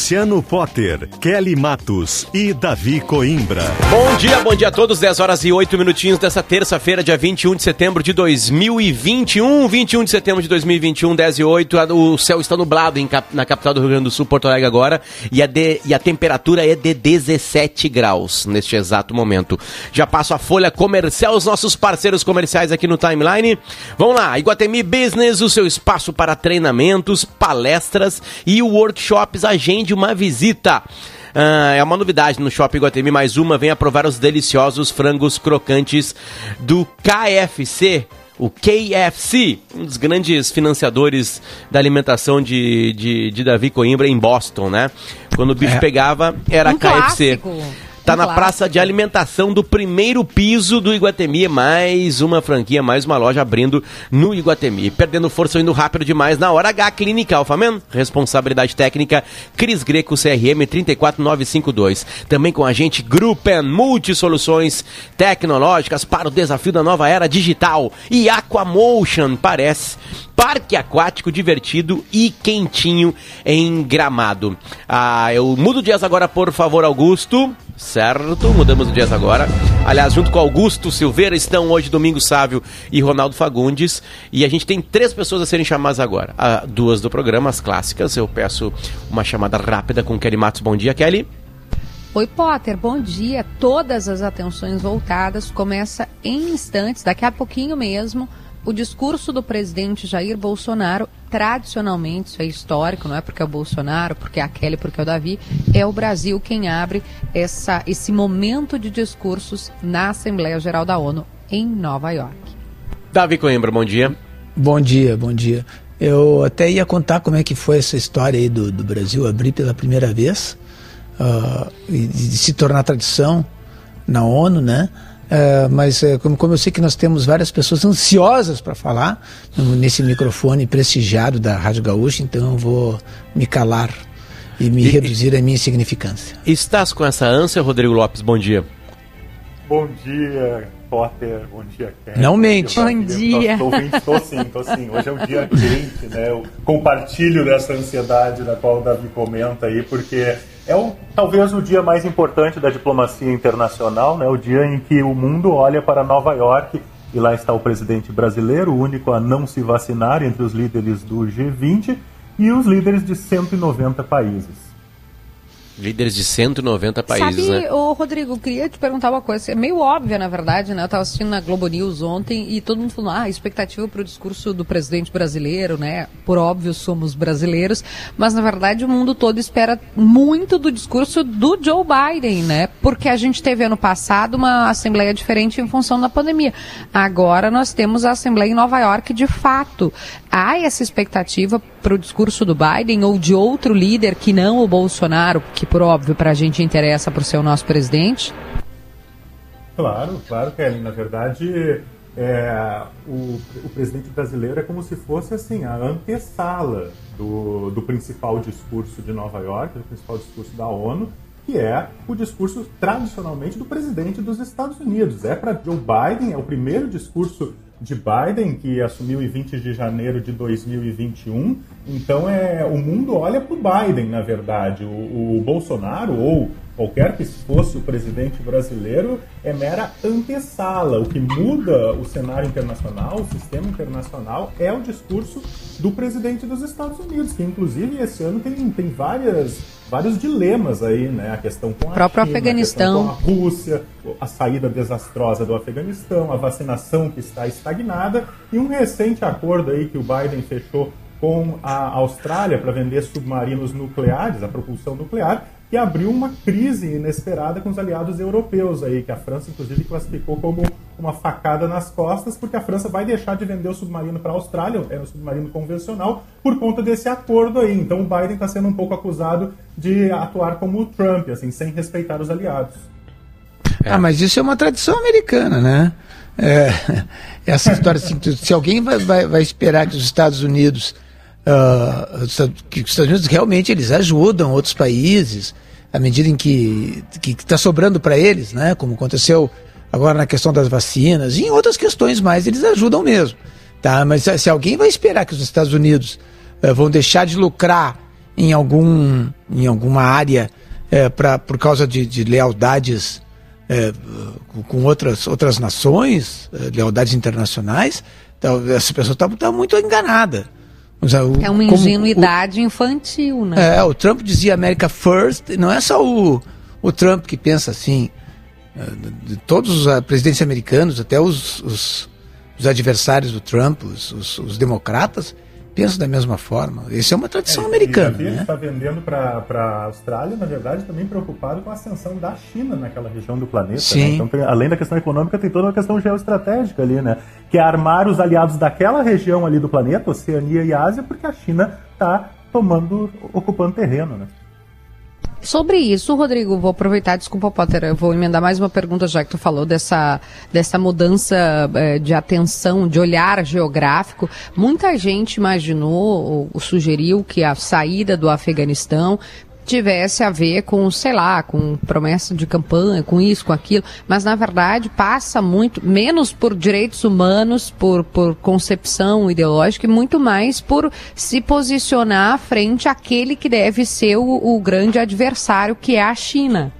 Luciano Potter, Kelly Matos e Davi Coimbra. Bom dia, bom dia a todos. 10 horas e 8 minutinhos dessa terça-feira, dia 21 de setembro de 2021. 21 de setembro de 2021, 10 e 8. O céu está nublado em, na capital do Rio Grande do Sul, Porto Alegre agora. E a, de, e a temperatura é de 17 graus neste exato momento. Já passo a folha comercial, os nossos parceiros comerciais aqui no timeline. Vamos lá, Iguatemi Business, o seu espaço para treinamentos, palestras e workshops. Agenda agende uma visita. Ah, é uma novidade no Shopping Guatemi, mais uma, venha provar os deliciosos frangos crocantes do KFC, o KFC, um dos grandes financiadores da alimentação de, de, de Davi Coimbra em Boston, né? Quando o bicho é. pegava, era um KFC. Clássico. Tá na praça de alimentação do primeiro piso do Iguatemi. Mais uma franquia, mais uma loja abrindo no Iguatemi. Perdendo força ou indo rápido demais na hora H Clínica Alfaman. Responsabilidade técnica Cris Greco CRM 34952. Também com a gente Gruppen Multisoluções Tecnológicas para o desafio da nova era digital. E Aquamotion parece parque aquático divertido e quentinho em Gramado. Ah, eu mudo dias agora, por favor, Augusto. Certo, mudamos o dias agora. Aliás, junto com Augusto Silveira estão hoje Domingo Sávio e Ronaldo Fagundes. E a gente tem três pessoas a serem chamadas agora. Ah, duas do programa, as clássicas. Eu peço uma chamada rápida com Kelly Matos. Bom dia, Kelly. Oi, Potter, bom dia. Todas as atenções voltadas. Começa em instantes, daqui a pouquinho mesmo, o discurso do presidente Jair Bolsonaro, tradicionalmente, isso é histórico, não é porque é o Bolsonaro, porque é a Kelly, porque é o Davi, é o Brasil quem abre essa, esse momento de discursos na Assembleia Geral da ONU em Nova York. Davi Coimbra, bom dia. Bom dia, bom dia. Eu até ia contar como é que foi essa história aí do, do Brasil abrir pela primeira vez uh, e, e se tornar tradição na ONU, né? Uh, mas uh, como, como, eu sei que nós temos várias pessoas ansiosas para falar nesse microfone prestigiado da Rádio Gaúcha, então eu vou me calar e me e, reduzir a minha insignificância. Estás com essa ânsia, Rodrigo Lopes? Bom dia. Bom dia, Potter. Bom dia, Ken. Não mente. Bom dia. Estou sim, estou sim. Hoje é um dia quente, né? Eu compartilho dessa ansiedade da qual o Davi comenta aí, porque é o, talvez o dia mais importante da diplomacia internacional, né? o dia em que o mundo olha para Nova York e lá está o presidente brasileiro, o único a não se vacinar entre os líderes do G20 e os líderes de 190 países. Líderes de 190 países, Sabe, né? ô, Rodrigo, queria te perguntar uma coisa. É meio óbvia, na verdade, né? Eu estava assistindo na Globo News ontem e todo mundo falou, ah, expectativa para o discurso do presidente brasileiro, né? Por óbvio, somos brasileiros. Mas, na verdade, o mundo todo espera muito do discurso do Joe Biden, né? Porque a gente teve ano passado uma assembleia diferente em função da pandemia. Agora nós temos a assembleia em Nova York de fato. Há essa expectativa para o discurso do Biden ou de outro líder que não o Bolsonaro, que por óbvio para a gente interessa por ser o nosso presidente? Claro, claro, Kelly. Na verdade, é, o, o, presidente brasileiro é como se fosse assim a antessala do, do principal discurso de Nova York, do principal discurso da ONU, que é o discurso tradicionalmente do presidente dos Estados Unidos. É para Joe Biden, é o primeiro discurso de Biden, que assumiu em 20 de janeiro de 2021. Então, é, o mundo olha para o Biden, na verdade. O, o, Bolsonaro, ou qualquer que fosse o presidente brasileiro, é mera antessala. O que muda o cenário internacional, o sistema internacional, é o discurso do presidente dos Estados Unidos, que inclusive esse ano tem, tem várias vários dilemas aí, né? A questão com a próprio China, Afeganistão, a, a Rússia, a saída desastrosa do Afeganistão, a vacinação que está estagnada e um recente acordo aí que o Biden fechou com a Austrália para vender submarinos nucleares, a propulsão nuclear, que abriu uma crise inesperada com os aliados europeus aí, que a França inclusive classificou como uma facada nas costas, porque a França vai deixar de vender o submarino para a Austrália, é um submarino convencional, por conta desse acordo aí. Então o Biden está sendo um pouco acusado de atuar como o Trump, assim, sem respeitar os aliados. É. Ah, mas isso é uma tradição americana, né? é, essa história assim, se alguém vai, vai, vai, esperar que os Estados Unidos, uh, que os Estados Unidos realmente eles ajudam outros países à medida em que está sobrando para eles, né? Como aconteceu agora na questão das vacinas e em outras questões mais eles ajudam mesmo, tá? Mas se alguém vai esperar que os Estados Unidos uh, vão deixar de lucrar em algum em alguma área uh, pra, por causa de, de lealdades é, com outras, outras nações, lealdades internacionais, então, essa pessoa está tá muito enganada. É uma ingenuidade o, infantil, né? É, o Trump dizia America First, não é só o, o Trump que pensa assim. É, de todos os ah, presidentes americanos, até os, os, os adversários do Trump, os, os, os democratas, penso da mesma forma. Isso é uma tradição é, americana. Né? está vendendo para a Austrália, na verdade, também preocupado com a ascensão da China naquela região do planeta. Né? Sim. Né? Então, tem, além da questão econômica, tem toda uma questão geoestratégica ali, né? Que é armar os aliados daquela região ali do planeta, Oceania e Ásia, porque a China está tomando, ocupando terreno, né? Sobre isso, Rodrigo, vou aproveitar, desculpa, Potter, vou emendar mais uma pergunta, já que tu falou dessa, dessa mudança é, de atenção, de olhar geográfico. Muita gente imaginou ou, ou sugeriu que a saída do Afeganistão tivesse a ver com, sei lá, com promessa de campanha, com isso, com aquilo, mas na verdade passa muito, menos por direitos humanos, por, por concepção ideológica e muito mais por se posicionar frente àquele que deve ser o, o grande adversário, que é a China.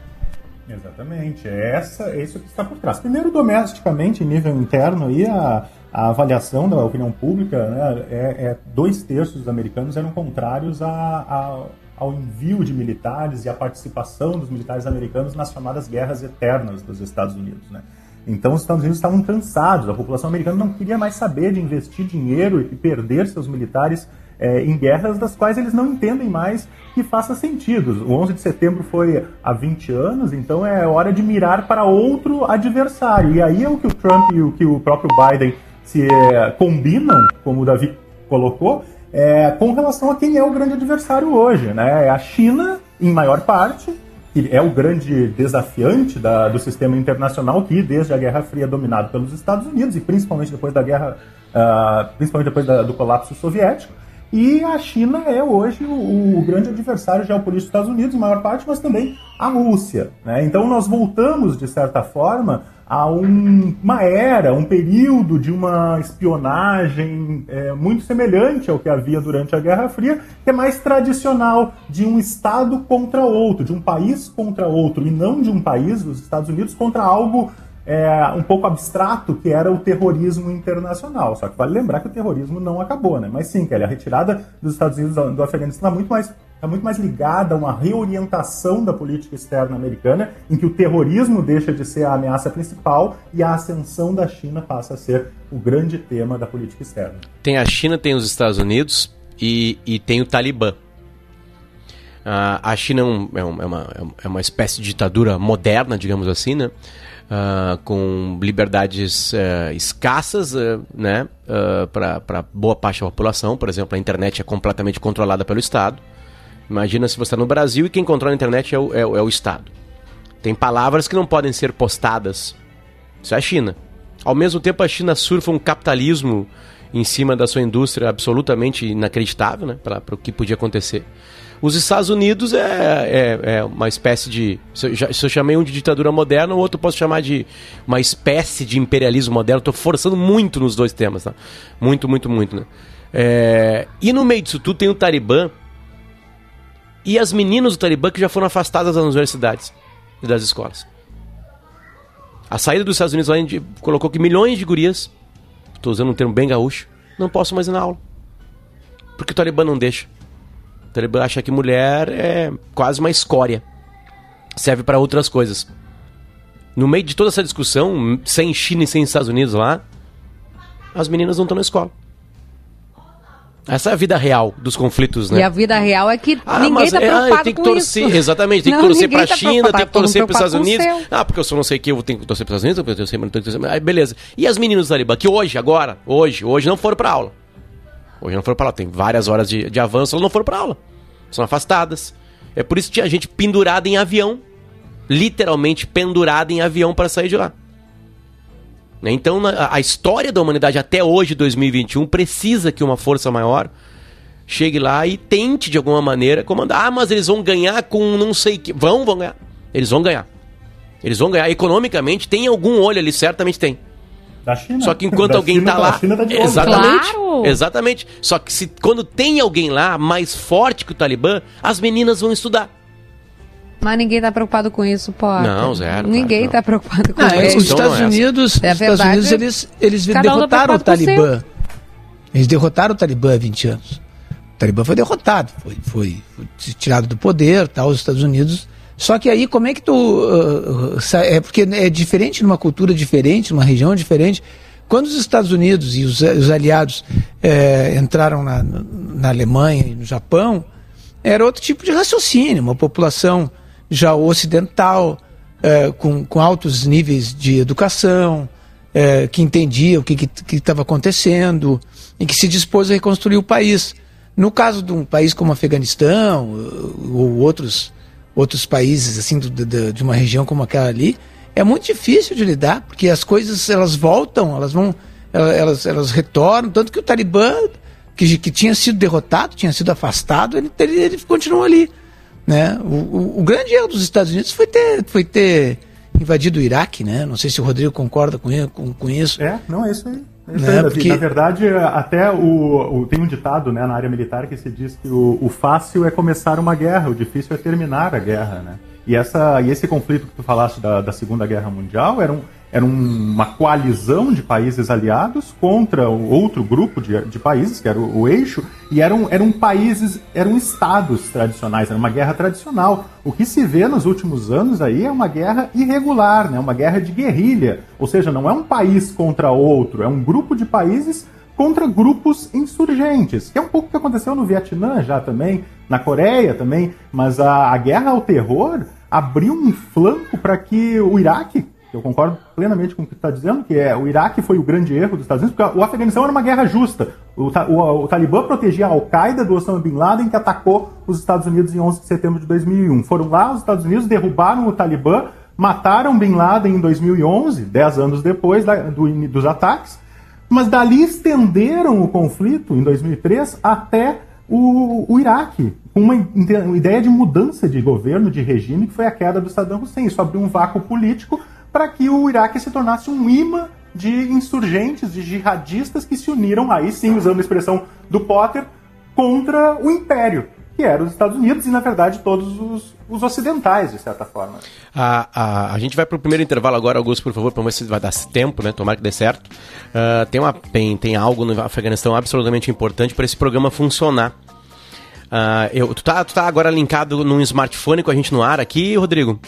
Exatamente, é, essa, é isso que está por trás. Primeiro, domesticamente, em nível interno, aí, a, a avaliação da opinião pública, né, é, é, dois terços dos americanos eram contrários a, a ao envio de militares e à participação dos militares americanos nas chamadas guerras eternas dos Estados Unidos. Né? Então, os Estados Unidos estavam cansados, a população americana não queria mais saber de investir dinheiro e perder seus militares é, em guerras das quais eles não entendem mais que faça sentido. O 11 de setembro foi há 20 anos, então é hora de mirar para outro adversário. E aí é o que o Trump e o que o próprio Biden se é, combinam, como o Davi colocou, é, com relação a quem é o grande adversário hoje. Né? É a China, em maior parte, que é o grande desafiante da, do sistema internacional, que desde a Guerra Fria é dominado pelos Estados Unidos, e principalmente depois da guerra, uh, principalmente depois da, do colapso soviético. E a China é hoje o, o, grande adversário geopolítico dos Estados Unidos, em maior parte, mas também a Rússia. Né? Então nós voltamos, de certa forma, a um, uma era, um período de uma espionagem é, muito semelhante ao que havia durante a Guerra Fria, que é mais tradicional, de um Estado contra outro, de um país contra outro, e não de um país, dos Estados Unidos, contra algo é, um pouco abstrato, que era o terrorismo internacional. Só que vale lembrar que o terrorismo não acabou, né? Mas sim, Kelly, a retirada dos Estados Unidos do Afeganistão é muito mais está muito mais ligada a uma reorientação da política externa americana, em que o terrorismo deixa de ser a ameaça principal e a ascensão da China passa a ser o grande tema da política externa. Tem a China, tem os Estados Unidos e, e tem o Talibã. Uh, a China é, é, um, é, uma, é uma espécie de ditadura moderna, digamos assim, né? Uh, com liberdades uh, escassas uh, né? para boa parte da população. Por exemplo, a internet é completamente controlada pelo Estado. Imagina se você está no Brasil e quem controla a internet é o, é, é o Estado. Tem palavras que não podem ser postadas. Isso é a China. Ao mesmo tempo, a China surfa um capitalismo em cima da sua indústria absolutamente inacreditável né, para o que podia acontecer. Os Estados Unidos é, é, é uma espécie de. Se eu, se eu, chamei um de ditadura moderna, o outro posso chamar de uma espécie de imperialismo moderno. Estou forçando muito nos dois temas, tá? Muito, muito, muito, né? É, e no meio disso tudo tem o Talibã, e as meninas do Talibã que já foram afastadas das universidades e das escolas. A saída dos Estados Unidos lá colocou que milhões de gurias, estou usando um termo bem gaúcho, não possam mais ir na aula. Porque o Talibã não deixa. O Talibã acha que mulher é quase uma escória. Serve para outras coisas. No meio de toda essa discussão, sem China e sem Estados Unidos lá, as meninas não estão na escola. Essa é a vida real dos conflitos, né? E a vida real é que ah, ninguém está é, preocupado é, tem que torcer, isso. Exatamente, tem não, que torcer para a tá China, tem que torcer para os Estados Unidos. Ah, porque eu só não sei o que, eu tenho que torcer para os Estados Unidos, eu sei, mas não tenho que torcer. Aí, beleza. E as meninas do Talibã, que hoje, agora, hoje, hoje não foram para aula. Hoje não foram para aula. Tem várias horas de, de avanço, elas não foram para aula. São afastadas. É por isso que tinha gente pendurada em avião. Literalmente pendurada em avião para sair de lá. Né? Então, a, história da humanidade até hoje, 2021, precisa que uma força maior chegue lá e tente, de alguma maneira, comandar. Ah, mas eles vão ganhar com não sei que. Vão, vão ganhar. Eles vão ganhar. Eles vão ganhar. Economicamente, tem algum olho ali, certamente tem. Da China. Só que enquanto Da alguém China, tá da lá. China tá de exatamente. Claro. Exatamente. Só que se, quando tem alguém lá mais forte que o Talibã, as meninas vão estudar. Mas ninguém tá preocupado com isso, pô. Não, zero, Ninguém claro tá preocupado com Ah, é, isso. os Estados não é essa. Unidos, É os Estados Unidos eles, eles cada um tá derrotaram o Talibã. Eles derrotaram o Talibã há 20 anos. O Talibã foi derrotado, foi, foi, foi tirado do poder, tal, os Estados Unidos. Só que aí como é que tu uh, é porque é diferente numa cultura diferente, numa região diferente. Quando os Estados Unidos e os, os aliados eh, entraram na, na Alemanha e no Japão, era outro tipo de raciocínio, uma população já ocidental, eh, com, com altos níveis de educação, eh, que entendia o que estava acontecendo e que se dispôs a reconstruir o país. No caso de um país como Afeganistão ou outros, outros países assim do- do- de uma região como aquela ali, é muito difícil de lidar, porque as coisas elas voltam, elas vão, ela- elas, elas retornam, tanto que o Talibã, que, que tinha sido derrotado, tinha sido afastado, ele, ele, ele continuou ali. Né? O, o, o grande erro dos Estados Unidos foi ter, foi ter invadido o Iraque, né? Não sei se o Rodrigo concorda com, com, com isso. É, não, é isso aí. É Né, porque- Na verdade, até o, o- tem um ditado né, na área militar que se diz que o, o fácil é começar uma guerra, o difícil é terminar a guerra. Né? E, essa, e esse conflito que tu falaste da, da Segunda Guerra Mundial era, um, era um- uma coalizão de países aliados contra outro grupo de, de países, que era o, o eixo, e eram, eram países, eram estados tradicionais, era uma guerra tradicional. O que se vê nos últimos anos aí é uma guerra irregular, né? uma guerra de guerrilha. Ou seja, não é um país contra outro, é um grupo de países contra grupos insurgentes, que é um pouco o que aconteceu no Vietnã já também, na Coreia também, mas a, a guerra ao terror abriu um flanco para que o Iraque, que eu concordo plenamente com o que está dizendo, que é o Iraque foi o grande erro dos Estados Unidos, porque o Afeganistão era uma guerra justa. O, o- o Talibã protegia a Al-Qaeda do Osama Bin Laden, que atacou os Estados Unidos em 11 de setembro de 2001. Foram lá, os Estados Unidos derrubaram o Talibã, mataram Bin Laden em 2011, 10 anos depois da- do dos ataques, mas dali estenderam o conflito, em 2003, até o, o Iraque, com uma, uma ideia de mudança de governo, de regime, que foi a queda do Saddam Hussein. Isso abriu um vácuo político para que o Iraque se tornasse um imã de insurgentes, de jihadistas que se uniram, aí sim, usando a expressão do Potter, contra o império, que era os Estados Unidos e, na verdade, todos os, os ocidentais, de certa forma. A, a, a gente vai pro primeiro intervalo agora, Augusto, por favor, para ver se vai dar tempo, né? Tomara que dê certo. Ah, tem, uma, tem, tem algo no Afeganistão absolutamente importante para esse programa funcionar. Ah, eu, tu, tá, tu tá agora linkado num smartphone com a gente no ar aqui, Rodrigo?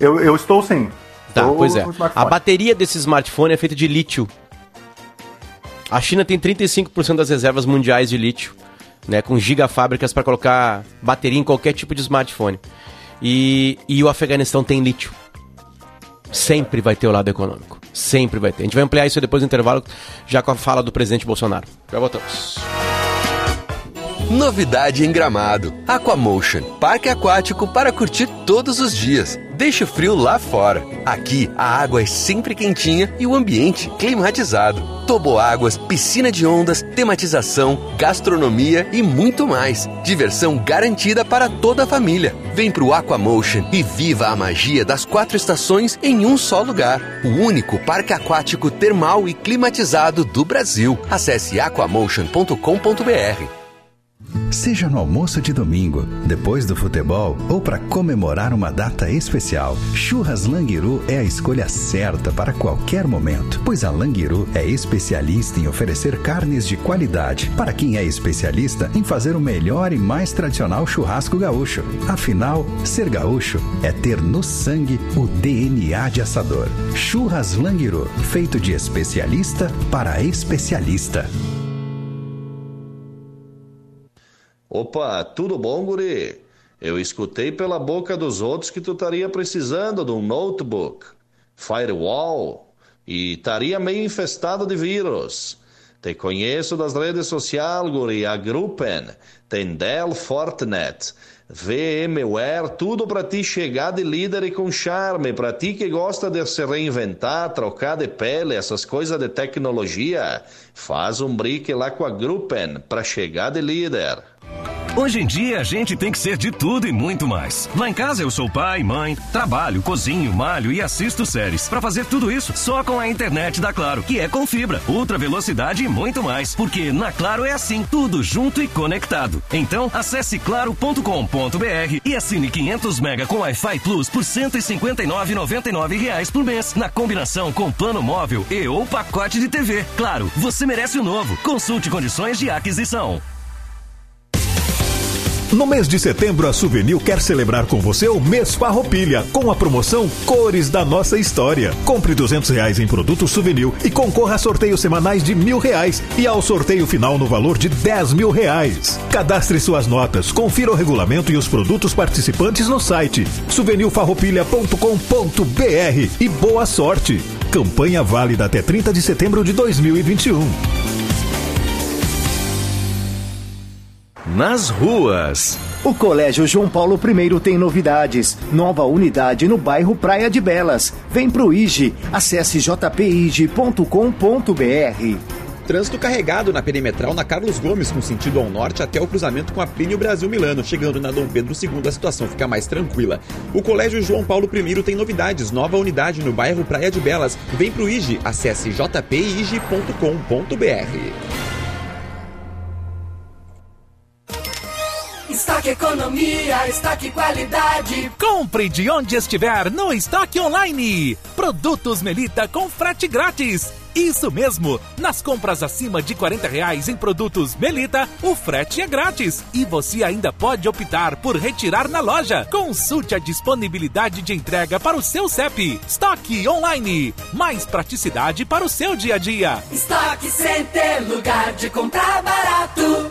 Eu, eu estou sim. Tá, Estou pois é. A bateria desse smartphone é feita de lítio. A China tem 35% das reservas mundiais de lítio, né, com gigafábricas para colocar bateria em qualquer tipo de smartphone. E, e o Afeganistão tem lítio. Sempre vai ter o lado econômico. Sempre vai ter. A gente vai ampliar isso depois do intervalo, já com a fala do presidente Bolsonaro. Já voltamos. Novidade em Gramado. Aquamotion, parque aquático para curtir todos os dias. Deixe o frio lá fora. Aqui, a água é sempre quentinha e o ambiente climatizado. Toboáguas, piscina de ondas, tematização, gastronomia e muito mais. Diversão garantida para toda a família. Vem pro Aquamotion e viva a magia das quatro estações em um só lugar. O único parque aquático termal e climatizado do Brasil. Acesse aquamotion.com.br. Seja no almoço de domingo, depois do futebol ou para comemorar uma data especial, Churras Languiru é a escolha certa para qualquer momento, pois a Languiru é especialista em oferecer carnes de qualidade para quem é especialista em fazer o melhor e mais tradicional churrasco gaúcho. Afinal, ser gaúcho é ter no sangue o DNA de assador. Churras Languiru, feito de especialista para especialista. Opa, tudo bom, guri? Eu escutei pela boca dos outros que tu estaria precisando de um notebook, firewall e estaria meio infestado de vírus. Te conheço das redes sociais, guri, a Gruppen, tem Dell Fortinet, VMware, tudo para ti chegar de líder e com charme, para ti que gosta de se reinventar, trocar de pele, essas coisas de tecnologia, faz um brique lá com a Gruppen para chegar de líder. Hoje em dia a gente tem que ser de tudo e muito mais. Lá em casa eu sou pai, mãe, trabalho, cozinho, malho e assisto séries. Para fazer tudo isso só com a internet da Claro, que é com fibra, ultra velocidade e muito mais. Porque na Claro é assim, tudo junto e conectado. Então acesse claro.com.br e assine 500 mega com Wi-Fi Plus por 159,99 reais por mês na combinação com plano móvel e ou pacote de TV. Claro, você merece o novo. Consulte condições de aquisição. No mês de setembro, a Souvenir quer celebrar com você o mês Farroupilha, com a promoção Cores da Nossa História. Compre 200 reais em produtos Souvenir e concorra a sorteios semanais de mil reais e ao sorteio final no valor de 10 mil reais. Cadastre suas notas, confira o regulamento e os produtos participantes no site souvenirfarroupilha.com.br e boa sorte! Campanha válida até 30 de setembro de 2021. Nas ruas. O Colégio João Paulo I tem novidades. Nova unidade no bairro Praia de Belas. Vem pro IGE. Acesse jpige.com.br. Trânsito carregado na perimetral na Carlos Gomes, com sentido ao norte até o cruzamento com a Plínio Brasil Milano. Chegando na Dom Pedro II, a situação fica mais tranquila. O Colégio João Paulo I tem novidades. Nova unidade no bairro Praia de Belas. Vem pro IGE. Acesse jpige.com.br. Estoque economia, estoque qualidade. Compre de onde estiver no estoque online. Produtos Melita com frete grátis. Isso mesmo! Nas compras acima de 40 reais em produtos Melita, o frete é grátis e você ainda pode optar por retirar na loja. Consulte a disponibilidade de entrega para o seu CEP. Estoque online, mais praticidade para o seu dia a dia. Estoque Center, lugar de comprar barato.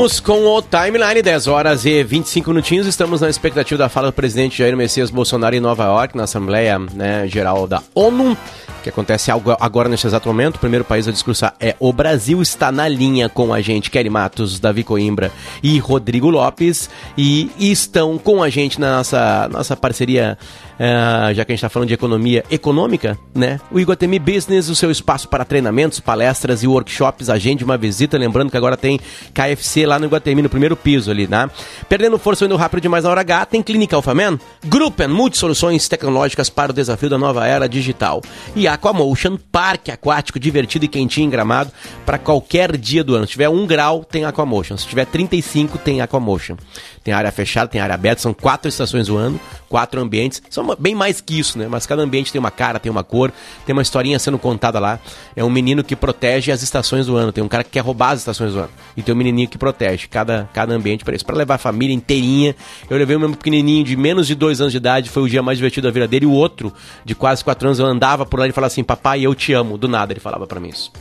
Voltamos com o Timeline, 10 horas e 25 minutinhos. Estamos na expectativa da fala do presidente Jair Messias Bolsonaro em Nova York, na Assembleia né, Geral da ONU, que acontece agora neste exato momento. O primeiro país a discursar é o Brasil. Está na linha com a gente Kelly Matos, Davi Coimbra e Rodrigo Lopes. E estão com a gente na nossa, nossa parceria Uh, já que a gente está falando de economia econômica, né? O Iguatemi Business, o seu espaço para treinamentos, palestras e workshops, agende uma visita. Lembrando que agora tem KFC lá no Iguatemi, no primeiro piso ali, né? Perdendo força indo rápido demais na hora H, tem Clínica Alphaman, Gruppen, multisoluções tecnológicas para o desafio da nova era digital. E Aquamotion, parque aquático divertido e quentinho em gramado para qualquer dia do ano. Se tiver 1 grau, tem Aquamotion. Se tiver 35, tem Aquamotion. Tem área fechada, tem área aberta, são quatro estações do ano, quatro ambientes. São bem mais que isso, né? Mas cada ambiente tem uma cara, tem uma cor, tem uma historinha sendo contada lá. É um menino que protege as estações do ano. Tem um cara que quer roubar as estações do ano. E tem um menininho que protege cada, cada ambiente para isso. Para levar a família inteirinha. Eu levei o meu pequenininho de menos de dois anos de idade, foi o dia mais divertido da vida dele. E o outro, de quase quatro anos, eu andava por lá e falava assim: Papai, eu te amo. Do nada ele falava para mim isso.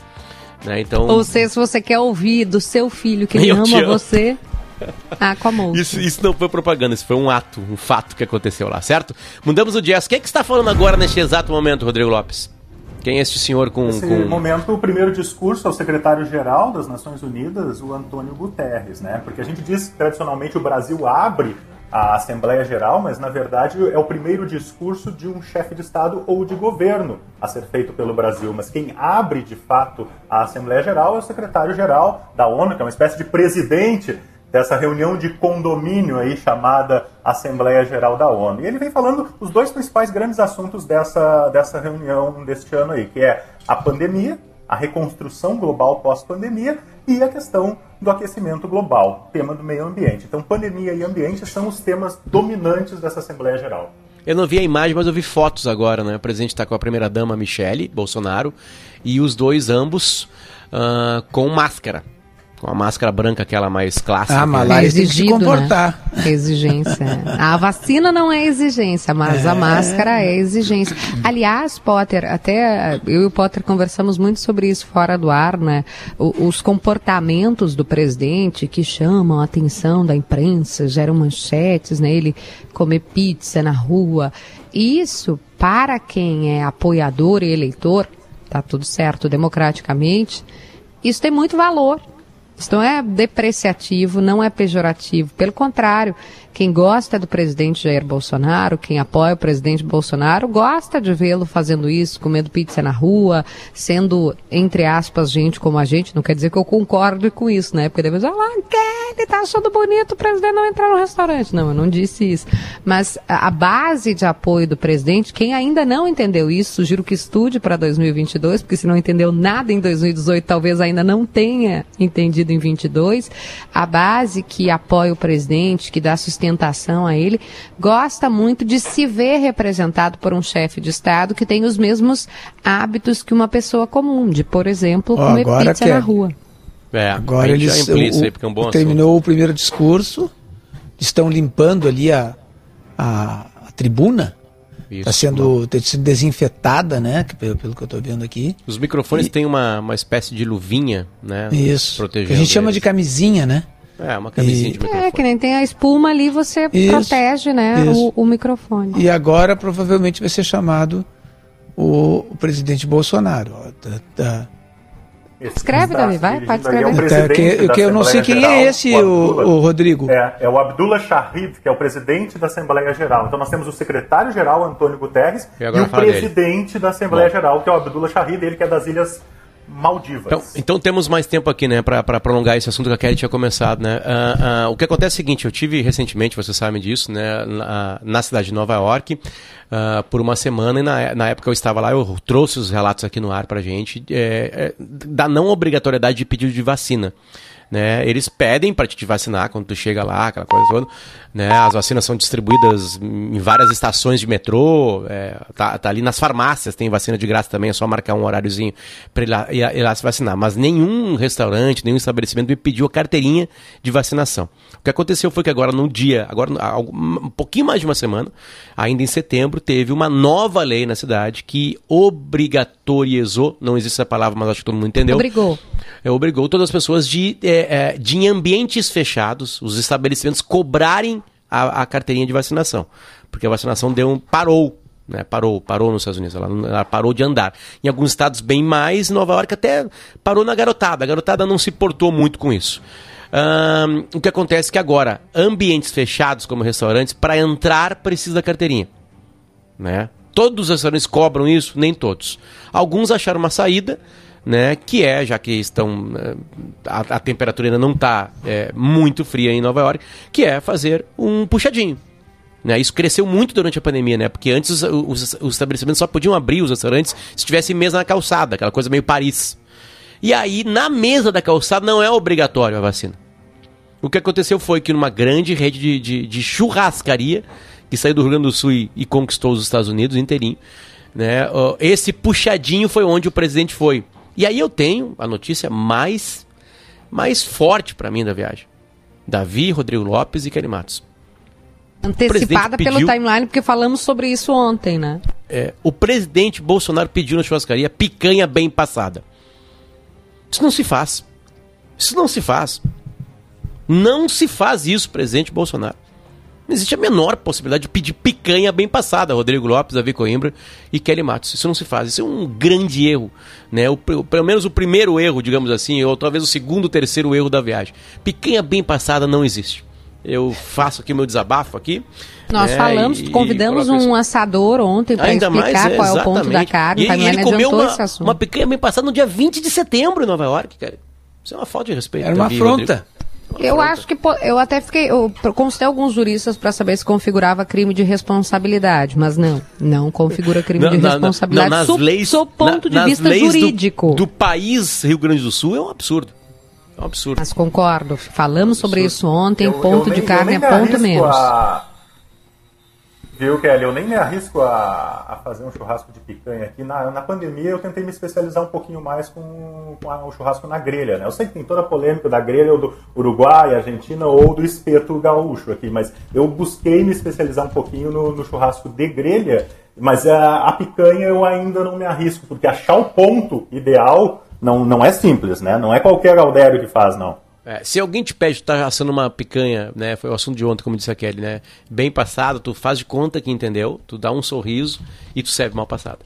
Né? Então... Ou seja, se você quer ouvir do seu filho que ele ama você, Aquamotion. Isso, isso não foi propaganda, isso foi um ato, um fato que aconteceu lá, certo? Mudamos o jazz. Quem é que está falando agora neste exato momento, Rodrigo Lopes? Quem é este senhor com. Nesse com... momento, o primeiro discurso ao secretário-geral das Nações Unidas, o Antônio Guterres, né? Porque a gente diz que tradicionalmente o Brasil abre a Assembleia Geral, mas na verdade é o primeiro discurso de um chefe de Estado ou de governo a ser feito pelo Brasil. Mas quem abre de fato a Assembleia Geral é o secretário-geral da ONU, que é uma espécie de presidente dessa reunião de condomínio aí chamada Assembleia Geral da ONU. E ele vem falando os dois principais grandes assuntos dessa, dessa reunião deste ano aí, que é a pandemia a reconstrução global pós-pandemia e a questão do aquecimento global, tema do meio ambiente. Então, pandemia e ambiente são os temas dominantes dessa Assembleia Geral. Eu não vi a imagem, mas eu vi fotos agora, né? O presidente está com a primeira-dama Michele Bolsonaro e os dois, ambos, uh, com máscara. Com a máscara branca, aquela mais clássica. Ah, mas lá É eles têm que se exigido, comportar. Né? Exigência. A vacina não é exigência, mas a máscara é exigência. Aliás, Potter, até eu e o Potter conversamos muito sobre isso fora do ar, né? O- os comportamentos do presidente que chamam a atenção da imprensa, geram manchetes, né? Ele comer pizza na rua. Isso, para quem é apoiador e eleitor, tá tudo certo democraticamente, isso tem muito valor. Isso não é depreciativo, não é pejorativo. Pelo contrário, quem gosta do presidente Jair Bolsonaro, quem apoia o presidente Bolsonaro, gosta de vê-lo fazendo isso, comendo pizza na rua, sendo, entre aspas, gente como a gente. Não quer dizer que eu concordo com isso, né? Porque depois, ah ele tá achando bonito o presidente não entrar no restaurante. Não, eu não disse isso. Mas a base de apoio do presidente, quem ainda não entendeu isso, sugiro que estude para 2022, porque se não entendeu nada em 2018, talvez ainda não tenha entendido em 22. A base que apoia o presidente, que dá sustentação a ele, gosta muito de se ver representado por um chefe de Estado que tem os mesmos hábitos que uma pessoa comum, de, por exemplo, Ó, comer agora pizza que é- na rua. É, Agora eles o- aí, porque é um bom assunto. terminou o primeiro discurso, estão limpando ali a, a, a tribuna, está sendo, tá sendo desinfetada, né? Pelo, pelo que eu estou vendo aqui. Os microfones têm uma, uma espécie de luvinha, né? Isso. Protegendo Que a gente chama eles. de camisinha, né? É, uma camisinha E- de microfone. É, que nem tem a espuma ali, você Isso, protege, né, o, o microfone. E agora provavelmente vai ser chamado o, o presidente Bolsonaro. ó, tá- tá- Escreve, Davi, vai, pode ali é o escrever. Presidente que- que eu não sei quem é Geral, esse, o- Abdullah. o Rodrigo. É, é o Abdullah Shahid, que é o presidente da Assembleia Geral. Então nós temos o secretário-geral, Antônio Guterres, E e, o fala dele. presidente da Assembleia Bom. Geral, que é o Abdullah Shahid, ele que é das Ilhas Maldivas. Então, então temos mais tempo aqui, né, para prolongar esse assunto que a Kelly tinha começado, né? Ah, ah, o que acontece é o seguinte, eu tive recentemente, vocês sabem disso, né, na, na cidade de Nova York, ah, por uma semana, e na, na época eu estava lá, eu trouxe os relatos aqui no ar pra gente, é, é, da não obrigatoriedade de pedido de vacina. Né, eles pedem para te vacinar quando tu chega lá, aquela coisa toda. Né, as vacinas são distribuídas em várias estações de metrô, é, tá, tá ali nas farmácias, tem vacina de graça também, é só marcar um horáriozinho para ir, lá- ir, ir lá se vacinar. Mas nenhum restaurante, nenhum estabelecimento me pediu a carteirinha de vacinação. O que aconteceu foi que agora no dia, agora um pouquinho mais de uma semana, ainda em setembro, teve uma nova lei na cidade que obrigatoriezou, não existe essa palavra, mas acho que todo mundo entendeu. Obrigou. É, obrigou todas as pessoas de, é, é, de em ambientes fechados, os estabelecimentos cobrarem a, a carteirinha de vacinação. Porque a vacinação deu um, parou. Né, parou, parou nos Estados Unidos, ela, ela parou de andar. Em alguns estados bem mais, Nova York até parou na garotada. A garotada não se portou muito com isso. O que acontece é que agora, ambientes fechados como restaurantes, para entrar precisa da carteirinha né? Todos os restaurantes cobram isso? Nem todos. Alguns acharam uma saída, né? Que é, já que estão. eh, A, a temperatura ainda não está muito fria em Nova York, que é fazer um puxadinho. Né? Isso cresceu muito durante a pandemia, né? Porque antes os, os- os estabelecimentos só podiam abrir os restaurantes se tivesse mesa na calçada, aquela coisa meio Paris. E aí, na mesa da calçada, não é obrigatório a vacina. O que aconteceu foi que numa grande rede de, de, de churrascaria, que saiu do Rio Grande do Sul e, e conquistou os Estados Unidos inteirinho, né, esse puxadinho foi onde o presidente foi. E aí eu tenho a notícia mais, mais forte para mim da viagem. Davi, Rodrigo Lopes e Kelly Matos. Antecipada presidente pelo pediu- timeline, porque falamos sobre isso ontem, né? É, o presidente Bolsonaro pediu na churrascaria picanha bem passada. Isso não se faz. Isso não se faz. Não se faz isso, presidente Bolsonaro. Não existe a menor possibilidade de pedir picanha bem passada, Rodrigo Lopes, Davi Coimbra e Kelly Matos. Isso não se faz. Isso é um grande erro. Né? O, pelo menos o primeiro erro, digamos assim, ou talvez o segundo, terceiro erro da viagem. Picanha bem passada não existe. Eu faço aqui meu desabafo aqui. Nós né, falamos, e- e convidamos isso. um assador ontem para explicar mais, é, qual é o ponto da carne. E, ele- e ele comeu adiantou uma, uma picanha bem passada no dia 20 de setembro em Nova York, cara. Isso é uma falta de respeito. Era uma Davi, afronta. Eu acho que eu até fiquei, eu consultei alguns juristas para saber se configurava crime de responsabilidade, mas não, não configura crime Não, de na- responsabilidade. não, nas sob, leis, sob ponto na- de nas vista leis do- jurídico. Do, país Rio Grande do Sul é um absurdo. É um absurdo. Mas concordo, falamos sobre isso ontem, Eu- ponto eu de nem- carne é ponto menos. a- Viu, Kelly? Eu nem me arrisco a, a fazer um churrasco de picanha aqui. Na, na pandemia eu tentei me especializar um pouquinho mais com, com a- o churrasco na grelha, né? Eu sei que tem toda a polêmica da grelha do Uruguai, Argentina ou do espeto gaúcho aqui, mas eu busquei me especializar um pouquinho no, no churrasco de grelha, mas a, a picanha eu ainda não me arrisco, porque achar o ponto ideal não, não é simples, né? Não é qualquer Galdério que faz, não. É, se alguém te pede, tu tá assando uma picanha, né? Foi o assunto de ontem, como disse a Kelly, né? Bem passado, tu faz de conta que entendeu, tu dá um sorriso e tu serve mal passado.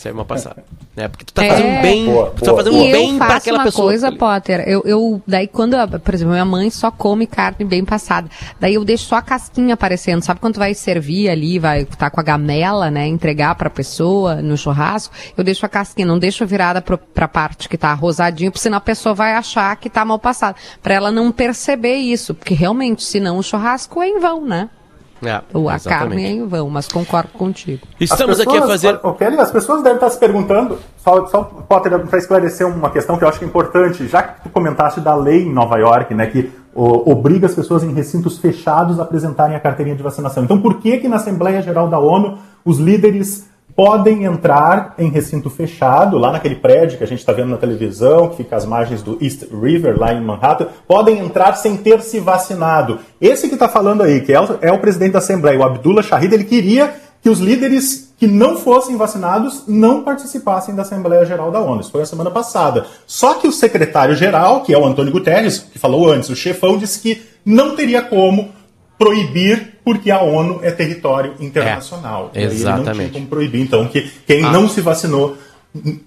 Serve mal passado. né? Porque tu tá fazendo um bem. tu tá fazendo É. e um bem faço aquela uma pessoa. coisa, Potter. Eu, eu daí quando, a- por exemplo, minha mãe só come carne bem passada. Daí eu deixo só a casquinha aparecendo. Sabe quando tu vai servir ali, vai estar com a gamela, né, entregar pra pessoa no churrasco? Eu deixo a casquinha, não deixo virada pro, pra parte que tá rosadinha, porque senão a pessoa vai achar que tá mal passada. Pra ela não perceber isso, porque realmente, senão o churrasco é em vão, né? É, Ou a carne é em vão, mas concordo contigo. Estamos As aqui a pessoas- fazer. Kelly, as pessoas devem estar se perguntando, só, só Potter, para esclarecer uma questão que eu acho que é importante, já que tu comentaste da lei em Nova York, né, que ô, obriga as pessoas em recintos fechados a apresentarem a carteirinha de vacinação. Então, por que que na Assembleia Geral da ONU os líderes podem entrar em recinto fechado, lá naquele prédio que a gente está vendo na televisão, que fica às margens do East River, lá em Manhattan, podem entrar sem ter se vacinado. Esse que está falando aí, que é o, é o presidente da Assembleia, o Abdullah Shahid, ele queria que os líderes que não fossem vacinados não participassem da Assembleia Geral da ONU. Isso foi a semana passada. Só que o secretário-geral, que é o Antônio Guterres, que falou antes, o chefão, disse que não teria como proibir porque a ONU é território internacional. É, E aí ele não tinha exatamente. como proibir, então, que quem Ah. não se vacinou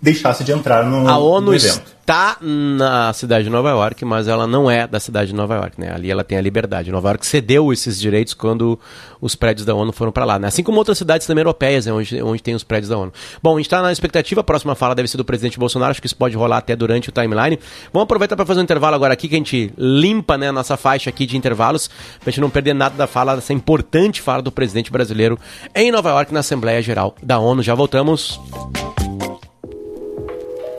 deixasse de entrar no, A ONU no evento. Está na cidade de Nova York, mas ela não é da cidade de Nova York, né? Ali ela tem a liberdade. Nova York cedeu esses direitos quando os prédios da ONU foram para lá, né? Assim como outras cidades também europeias, né? onde, onde tem os prédios da ONU. Bom, a gente está na expectativa, a próxima fala deve ser do presidente Bolsonaro, acho que isso pode rolar até durante o timeline. Vamos aproveitar para fazer um intervalo agora aqui, que a gente limpa né, a nossa faixa aqui de intervalos, pra gente não perder nada da fala, dessa importante fala do presidente brasileiro em Nova York, na Assembleia Geral da ONU. Já voltamos.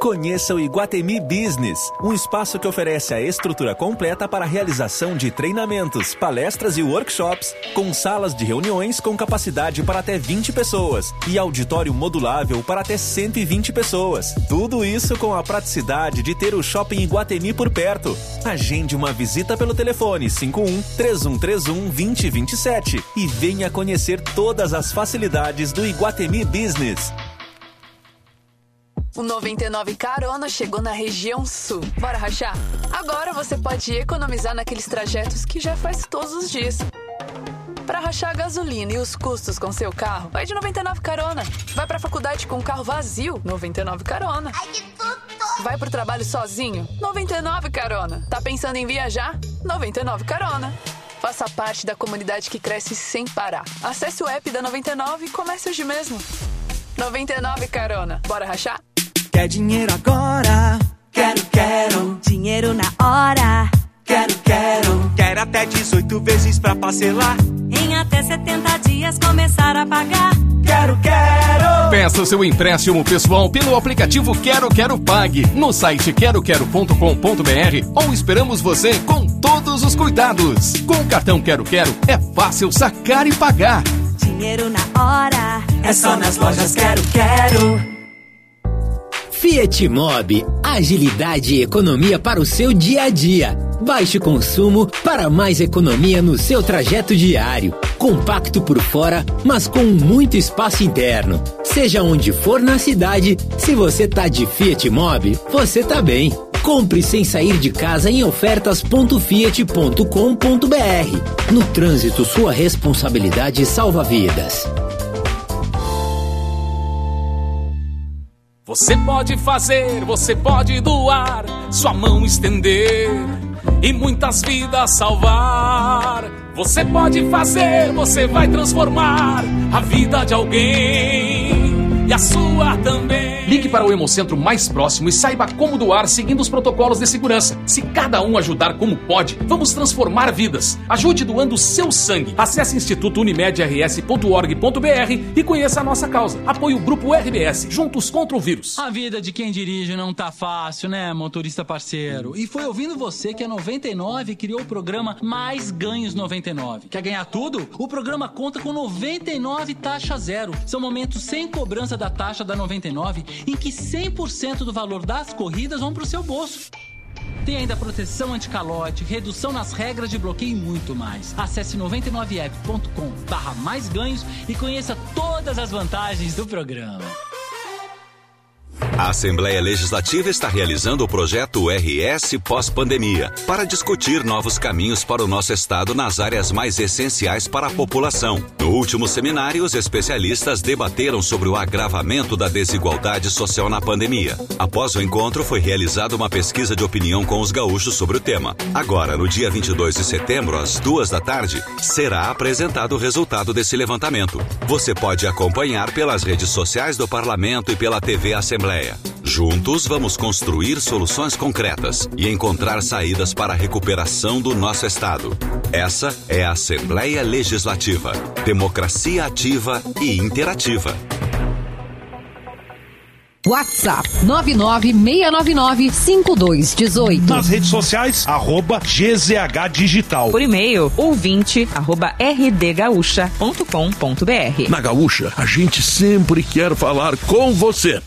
Conheça o Iguatemi Business, um espaço que oferece a estrutura completa para a realização de treinamentos, palestras e workshops, com salas de reuniões com capacidade para até 20 pessoas e auditório modulável para até 120 pessoas. Tudo isso com a praticidade de ter o Shopping Iguatemi por perto. Agende uma visita pelo telefone 51 3131 2027 e venha conhecer todas as facilidades do Iguatemi Business. O 99 Carona chegou na região sul. Bora rachar? Agora você pode economizar naqueles trajetos que já faz todos os dias. Para rachar a gasolina e os custos com seu carro, vai de 99 Carona. Vai pra faculdade com o carro vazio, 99 Carona. Vai pro trabalho sozinho, 99 Carona. Tá pensando em viajar? 99 Carona. Faça parte da comunidade que cresce sem parar. Acesse o app da 99 e comece hoje mesmo. 99 Carona. Bora rachar? Quer dinheiro agora? Quero, quero. Dinheiro na hora? Quero, quero. Quero até 18 vezes pra parcelar. Em até 70 dias começar a pagar. Quero, quero. Peça seu empréstimo pessoal pelo aplicativo Quero Quero Pague no site queroquero.com.br ou esperamos você com todos os cuidados. Com o cartão Quero Quero é fácil sacar e pagar. Dinheiro na hora? É só nas lojas Quero, quero. Fiat Mobi, agilidade e economia para o seu dia a dia. Baixo consumo para mais economia no seu trajeto diário. Compacto por fora, mas com muito espaço interno. Seja onde for na cidade, se você tá de Fiat Mobi, você tá bem. Compre sem sair de casa em ofertas.fiat.com.br. No trânsito, sua responsabilidade salva vidas. Você pode fazer, você pode doar, sua mão estender e muitas vidas salvar. Você pode fazer, você vai transformar a vida de alguém. e a sua também. Ligue para o Hemocentro mais próximo e saiba como doar seguindo os protocolos de segurança. Se cada um ajudar como pode, vamos transformar vidas. Ajude doando seu sangue. Acesse institutounimedrs.org.br e conheça a nossa causa. Apoie o Grupo RBS, juntos contra o vírus. A vida de quem dirige não tá fácil, né, motorista parceiro? E foi ouvindo você que a 99 criou o programa Mais Ganhos 99. Quer ganhar tudo? O programa conta com 99 taxa zero. São momentos sem cobrança da taxa da 99 em que 100% do valor das corridas vão pro seu bolso. Tem ainda proteção anticalote, redução nas regras de bloqueio e muito mais. Acesse 99app.com barra mais ganhos e conheça todas as vantagens do programa. A Assembleia Legislativa está realizando o projeto RS pós-pandemia para discutir novos caminhos para o nosso Estado nas áreas mais essenciais para a população. No último seminário, os especialistas debateram sobre o agravamento da desigualdade social na pandemia. Após o encontro, foi realizada uma pesquisa de opinião com os gaúchos sobre o tema. Agora, no dia 22 de setembro, às duas da tarde, será apresentado o resultado desse levantamento. Você pode acompanhar pelas redes sociais do Parlamento e pela TV Assembleia. Juntos vamos construir soluções concretas e encontrar saídas para a recuperação do nosso Estado. Essa é a Assembleia Legislativa. Democracia ativa e interativa. WhatsApp 996995218. Nas redes sociais, arroba GZH Digital. Por e-mail, ouvinte, arroba rdgaúcha.com.br. Na Gaúcha, a gente sempre quer falar com você.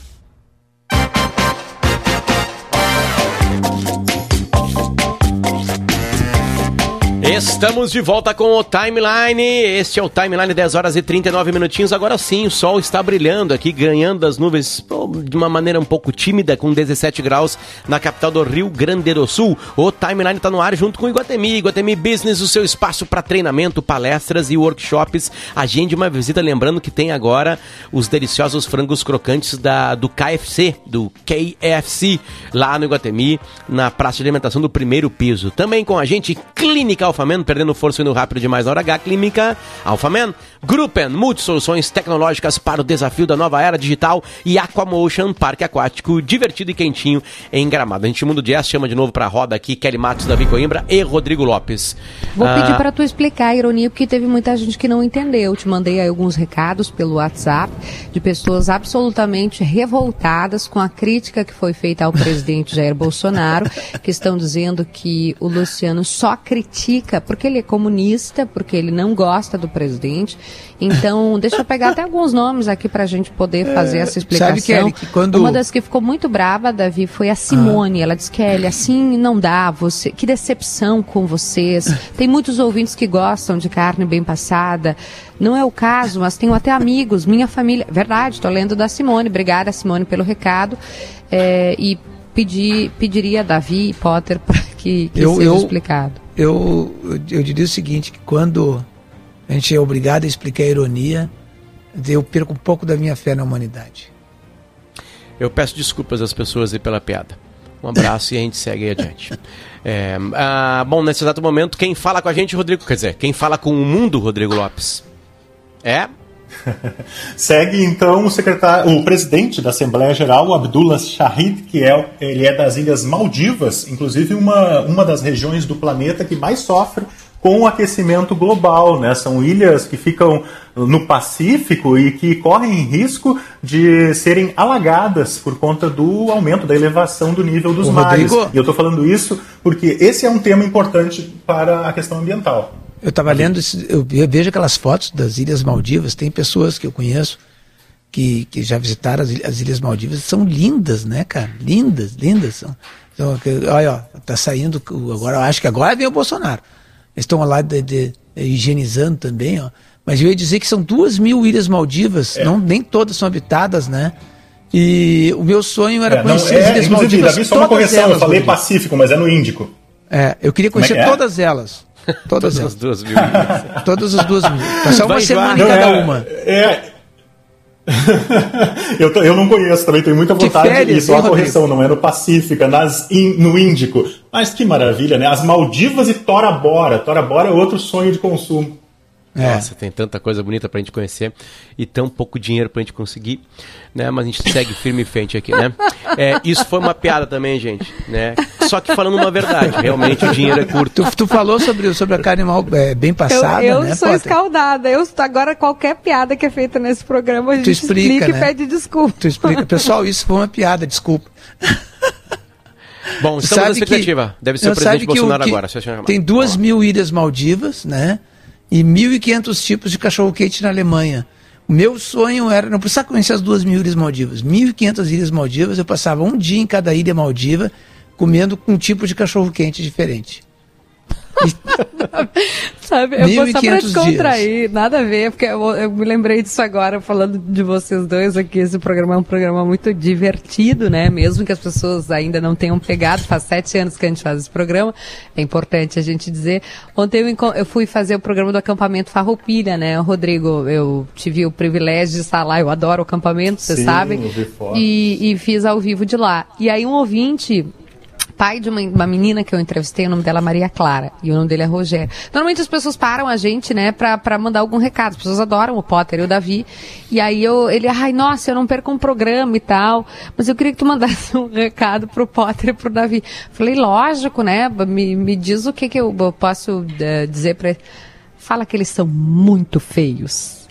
Estamos de volta com o Timeline. Este é o Timeline 10 horas e 39 minutinhos. Agora sim, o sol está brilhando aqui, ganhando das nuvens pô, de uma maneira um pouco tímida, com 17 graus na capital do Rio Grande do Sul. O Timeline está no ar junto com o Iguatemi. Iguatemi Business, o seu espaço para treinamento, palestras e workshops. Agende uma visita, lembrando que tem agora os deliciosos frangos crocantes da, do KFC, do KFC, lá no Iguatemi, na praça de alimentação do primeiro piso. Também com a gente, Clínica Alfaman, perdendo força indo rápido demais na hora H, Clínica Alfaman, Gruppen, multisoluções tecnológicas para o desafio da nova era digital e Aquamotion, parque aquático divertido e quentinho em Gramado. A gente muda o jazz, chama de novo para a roda aqui Kelly Matos, Davi Coimbra e Rodrigo Lopes. Vou Ah, pedir para tu explicar a ironia, porque teve muita gente que não entendeu. Te mandei aí alguns recados pelo WhatsApp de pessoas absolutamente revoltadas com a crítica que foi feita ao presidente Jair Bolsonaro, que estão dizendo que o Luciano só critica porque ele é comunista, porque ele não gosta do presidente. Então, deixa eu pegar até alguns nomes aqui para a gente poder fazer É, essa sabe, explicação. Kelly, que quando- Uma das que ficou muito brava, Davi, foi a Simone. Ela disse, Kelly, assim não dá, você, que decepção com vocês. Tem muitos ouvintes que gostam de carne bem passada. Não é o caso, mas tenho até amigos, minha família. Verdade, estou lendo da Simone. Obrigada, Simone, pelo recado. É, e pedi, pediria a Davi e Potter para que, que Eu- seja eu- explicado. Eu, eu, diria o seguinte, que quando a gente é obrigado a explicar a ironia, eu perco um pouco da minha fé na humanidade. Eu peço desculpas às pessoas aí pela piada. Um abraço e a gente segue aí adiante. É, ah, bom, nesse exato momento, quem fala com a gente, Rodrigo, quer dizer, quem fala com o mundo, Rodrigo Lopes, é Segue então o secretário, o presidente da Assembleia Geral, Abdullah Shahid, que é ele é das Ilhas Maldivas, inclusive uma, uma das regiões do planeta que mais sofre com o aquecimento global, né? São ilhas que ficam no Pacífico e que correm risco de serem alagadas por conta do aumento da elevação do nível dos Ô, mares. Rodrigo. E eu estou falando isso porque esse é um tema importante para a questão ambiental. Eu estava lendo, eu ve- vejo aquelas fotos das Ilhas Maldivas, tem pessoas que eu conheço que, que já visitaram as, as Ilhas Maldivas, são lindas, né, cara? Lindas, lindas. São, então, olha, ó, tá saindo, agora eu acho que agora vem o Bolsonaro. Eles estão lá de, de- higienizando também, ó. Mas eu ia dizer que são duas mil Ilhas Maldivas, não, nem todas são habitadas, né? E o meu sonho era É, não, conhecer é, as Ilhas Maldivas. Davi, só uma correção, eu falei. Pacífico, mas é no Índico. É, eu queria é conhecer é? todas elas. Todas, Todas as duas mil. Todas as duas mil. Passar uma Vai, semana vai. em cada é, uma. É. eu, tô- eu não conheço também, tenho muita De vontade. férias, só uma hein, correção, não é no Pacífico, é nas, in- no Índico. Mas que maravilha, né? As Maldivas e Tora Bora. Tora Bora é outro sonho de consumo. É. Nossa, tem tanta coisa bonita pra gente conhecer e tão pouco dinheiro pra gente conseguir, né? Mas a gente segue firme e frente aqui, né? É, isso foi uma piada também, gente, né? Só que falando uma verdade, realmente o dinheiro é curto. Tu, tu falou sobre, sobre a carne mal, é, bem passada, eu eu né, sou Potter? escaldada. Eu, agora, qualquer piada que é feita nesse programa, a gente Tu explica, explica né? e pede desculpa. Tu explica. Pessoal, isso foi uma piada, desculpa. Bom, estamos Sabe na que- expectativa. Deve ser o presidente sabe que o- Bolsonaro que agora. se Tem duas mil ilhas Maldivas, né? E 1.500 tipos de cachorro-quente na Alemanha. O meu sonho era, não precisava conhecer as duas mil ilhas Maldivas. 1.500 ilhas Maldivas, eu passava um dia em cada ilha Maldiva comendo um tipo de cachorro-quente diferente. Sabe? Eu vou só pra 1.500 descontrair, nada a ver, porque eu, eu me lembrei disso agora, falando de vocês dois aqui. Esse programa é um programa muito divertido, né? Mesmo que as pessoas ainda não tenham pegado, faz sete anos que a gente faz esse programa, é importante a gente dizer. Ontem eu, eu fui fazer o programa do acampamento Farroupilha, né? Rodrigo, eu tive o privilégio de estar lá, eu adoro o acampamento, vocês sabem. E, e fiz ao vivo de lá. E aí um ouvinte pai de uma, uma menina que eu entrevistei, o nome dela é Maria Clara, e o nome dele é Rogério. Normalmente as pessoas param a gente, né, pra, pra mandar algum recado. As pessoas adoram o Potter e o Davi. E aí eu, ele, ai, nossa, eu não perco um programa e tal, mas eu queria que tu mandasse um recado pro Potter e pro Davi. Falei, lógico, né, me, me diz o que que eu, eu posso eh, dizer pra ele. Fala que eles são muito feios.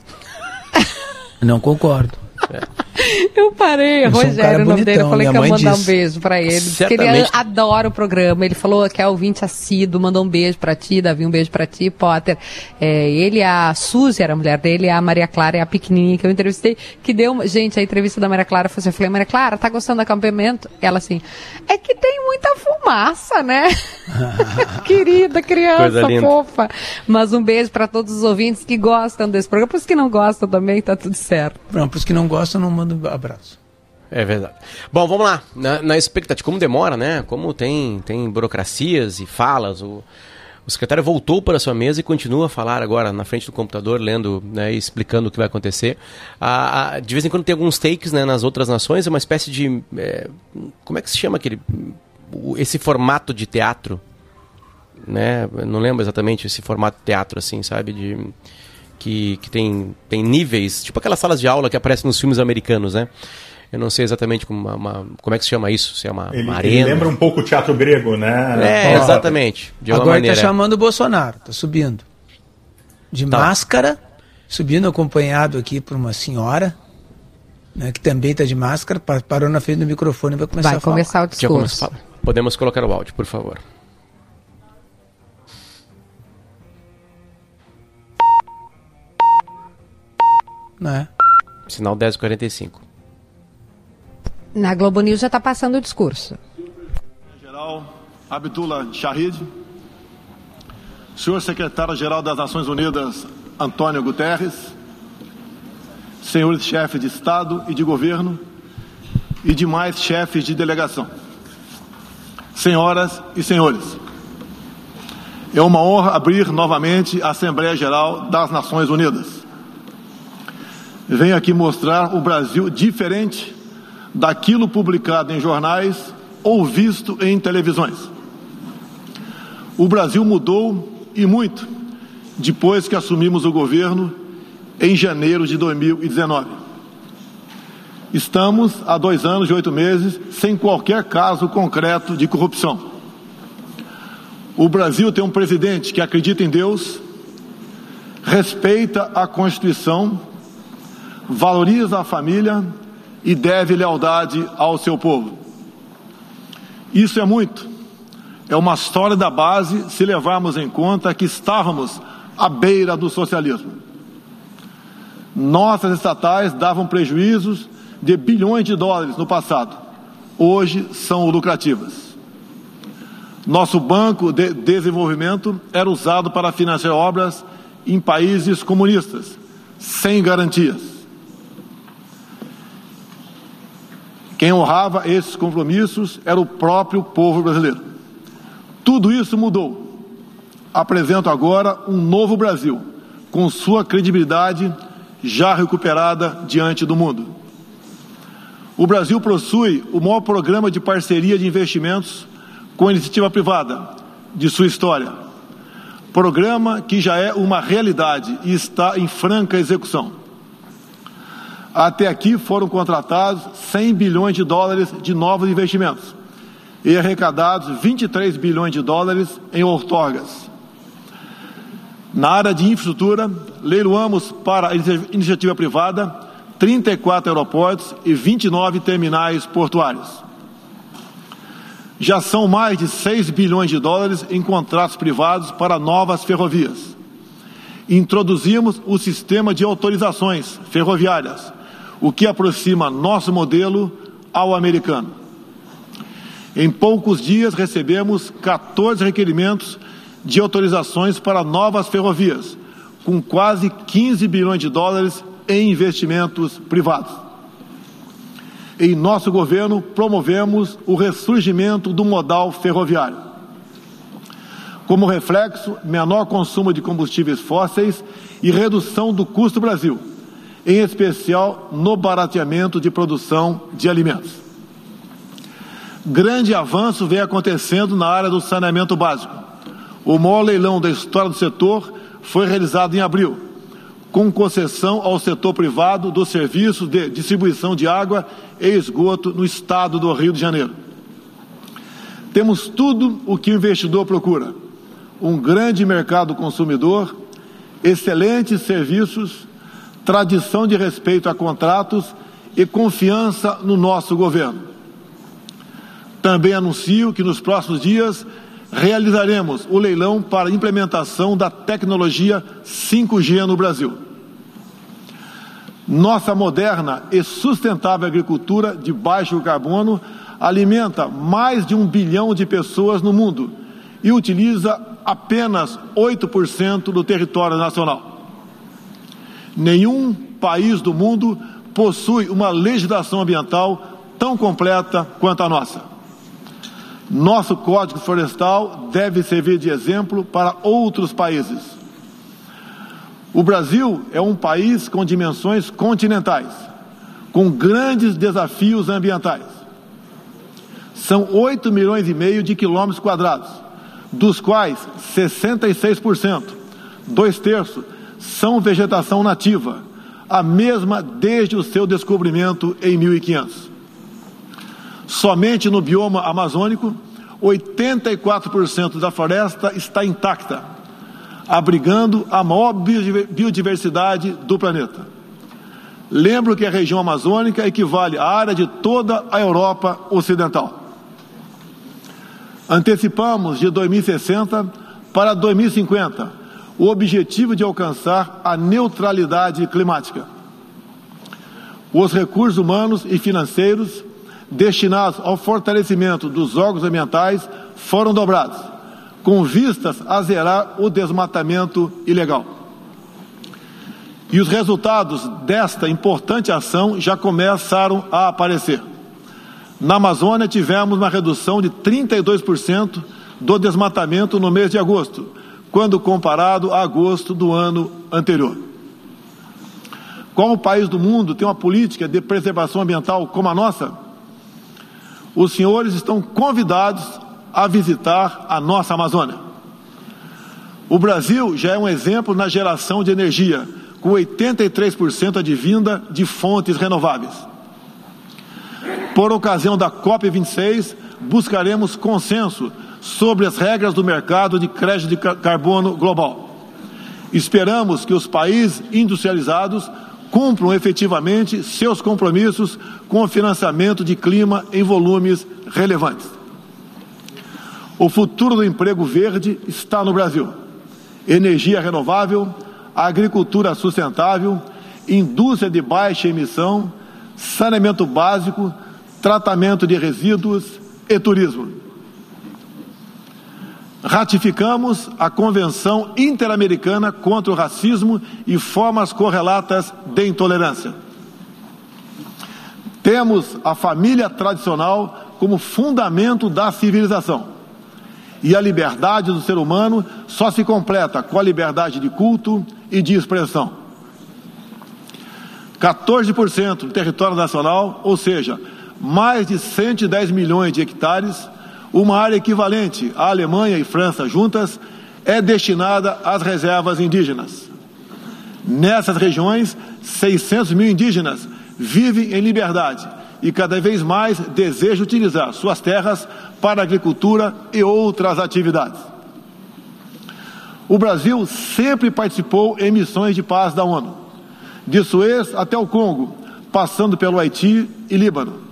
Não concordo. Eu parei, Eu um Rogério, cara o nome dele. Eu bonitão, falei que minha ia mãe mandar um disse. beijo pra ele. Diz que ele adora o programa. Ele falou que é ouvinte assíduo, mandou um beijo pra ti, Davi, um beijo pra ti, Potter. É, ele, a Suzy era a mulher dele, a Maria Clara é a pequenininha que eu entrevistei, que deu, gente, a entrevista da Maria Clara foi assim, eu falei, Maria Clara, tá gostando do acampamento? Ela assim, é que tem muita fumaça, né? Querida criança, fofa. Mas um beijo pra todos os ouvintes que gostam desse programa, para os que não gostam também, tá tudo certo. Não, para os que não gostam, não mando um abraço. É verdade. Bom, vamos lá. Na, na expectativa, como demora, né? Como tem, tem burocracias e falas, o, o secretário voltou para a sua mesa e continua a falar agora na frente do computador, lendo né, e explicando o que vai acontecer. Ah, de vez em quando tem alguns takes né, nas outras nações, é uma espécie de. é, como é que se chama aquele. esse formato de teatro? Né? Não lembro exatamente esse formato de teatro, assim, sabe? De, que, que tem, tem níveis, tipo aquelas salas de aula que aparecem nos filmes americanos, né? Eu não sei exatamente como, uma- uma- como é que se chama isso, se é uma, Ele, uma ele arena. lembra um pouco o teatro grego, né? É, Paulo? exatamente. Agora maneira. está chamando o Bolsonaro, está subindo. De Tá. máscara, subindo acompanhado aqui por uma senhora, né, que também está de máscara, pa- parou na frente do microfone e vai começar Vai a falar. começar o falar. Podemos colocar o áudio, por favor. Né? Sinal 1045. Na Globo News já tá passando o discurso. Geral Abdullah Shahid, senhor secretário-geral das Nações Unidas Antônio Guterres, senhores chefes de Estado e de governo e demais chefes de delegação. Senhoras e senhores, é uma honra abrir novamente a Assembleia Geral das Nações Unidas. Venho aqui mostrar o Brasil diferente daquilo publicado em jornais ou visto em televisões. O Brasil mudou e muito depois que assumimos o governo em janeiro de 2019. Estamos há dois anos e oito meses sem qualquer caso concreto de corrupção. O Brasil tem um presidente que acredita em Deus, respeita a Constituição, valoriza a família e deve lealdade ao seu povo. Isso é muito. É uma sólida base se levarmos em conta que estávamos à beira do socialismo. Nossas estatais davam prejuízos de bilhões de dólares no passado. Hoje são lucrativas. Nosso banco de desenvolvimento era usado para financiar obras em países comunistas, sem garantias. Quem honrava esses compromissos era o próprio povo brasileiro. Tudo isso mudou. Apresento agora um novo Brasil, com sua credibilidade já recuperada diante do mundo. O Brasil possui o maior programa de parceria de investimentos com a iniciativa privada de sua história. programa que já é uma realidade e está em franca execução. Até aqui foram contratados 100 bilhões de dólares de novos investimentos e arrecadados 23 bilhões de dólares em outorgas. Na área de infraestrutura, leiloamos para a iniciativa privada 34 aeroportos e 29 terminais portuários. Já são mais de 6 bilhões de dólares em contratos privados para novas ferrovias. Introduzimos o sistema de autorizações ferroviárias, o que aproxima nosso modelo ao americano. Em poucos dias recebemos 14 requerimentos de autorizações para novas ferrovias, com quase 15 bilhões de dólares em investimentos privados. Em nosso governo, promovemos o ressurgimento do modal ferroviário. Como reflexo, menor consumo de combustíveis fósseis e redução do custo Brasil, em especial no barateamento de produção de alimentos. Grande avanço vem acontecendo na área do saneamento básico. O maior leilão da história do setor foi realizado em abril, com concessão ao setor privado do serviço de distribuição de água e esgoto no estado do Rio de Janeiro. Temos tudo o que o investidor procura: um grande mercado consumidor, excelentes serviços, tradição de respeito a contratos e confiança no nosso governo. Também anuncio que nos próximos dias realizaremos o leilão para implementação da tecnologia 5G no Brasil. Nossa moderna e sustentável agricultura de baixo carbono alimenta mais de um bilhão de pessoas no mundo e utiliza apenas 8% do território nacional. Nenhum país do mundo possui uma legislação ambiental tão completa quanto a nossa. Nosso Código Florestal deve servir de exemplo para outros países. O Brasil é um país com dimensões continentais, com grandes desafios ambientais. São 8 milhões e meio de quilômetros quadrados, dos quais 66%, dois terços, são vegetação nativa, a mesma desde o seu descobrimento em 1500. Somente no bioma amazônico, 84% da floresta está intacta abrigando a maior biodiversidade do planeta. Lembro que a região amazônica equivale à área de toda a Europa Ocidental. Antecipamos de 2060 para 2050 o objetivo de alcançar a neutralidade climática. Os recursos humanos e financeiros destinados ao fortalecimento dos órgãos ambientais foram dobrados com vistas a zerar o desmatamento ilegal. E os resultados desta importante ação já começaram a aparecer. Na Amazônia, tivemos uma redução de 32% do desmatamento no mês de agosto, quando comparado a agosto do ano anterior. Qual país do mundo tem uma política de preservação ambiental como a nossa? Os senhores estão convidados a visitar a nossa Amazônia. O Brasil já é um exemplo na geração de energia, com 83% advinda de fontes renováveis. Por ocasião da COP26, buscaremos consenso sobre as regras do mercado de crédito de carbono global. Esperamos que os países industrializados cumpram efetivamente seus compromissos com o financiamento de clima em volumes relevantes. O futuro do emprego verde está no Brasil. Energia renovável, agricultura sustentável, indústria de baixa emissão, saneamento básico, tratamento de resíduos e turismo. Ratificamos a Convenção Interamericana contra o Racismo e formas correlatas de intolerância. Temos a família tradicional como fundamento da civilização e a liberdade do ser humano só se completa com a liberdade de culto e de expressão. 14% do território nacional, ou seja, mais de 110 milhões de hectares, uma área equivalente à Alemanha e França juntas, é destinada às reservas indígenas. Nessas regiões, 600 mil indígenas vivem em liberdade e cada vez mais desejam utilizar suas terras para agricultura e outras atividades. O Brasil sempre participou em missões de paz da ONU, de Suez até o Congo, passando pelo Haiti e Líbano.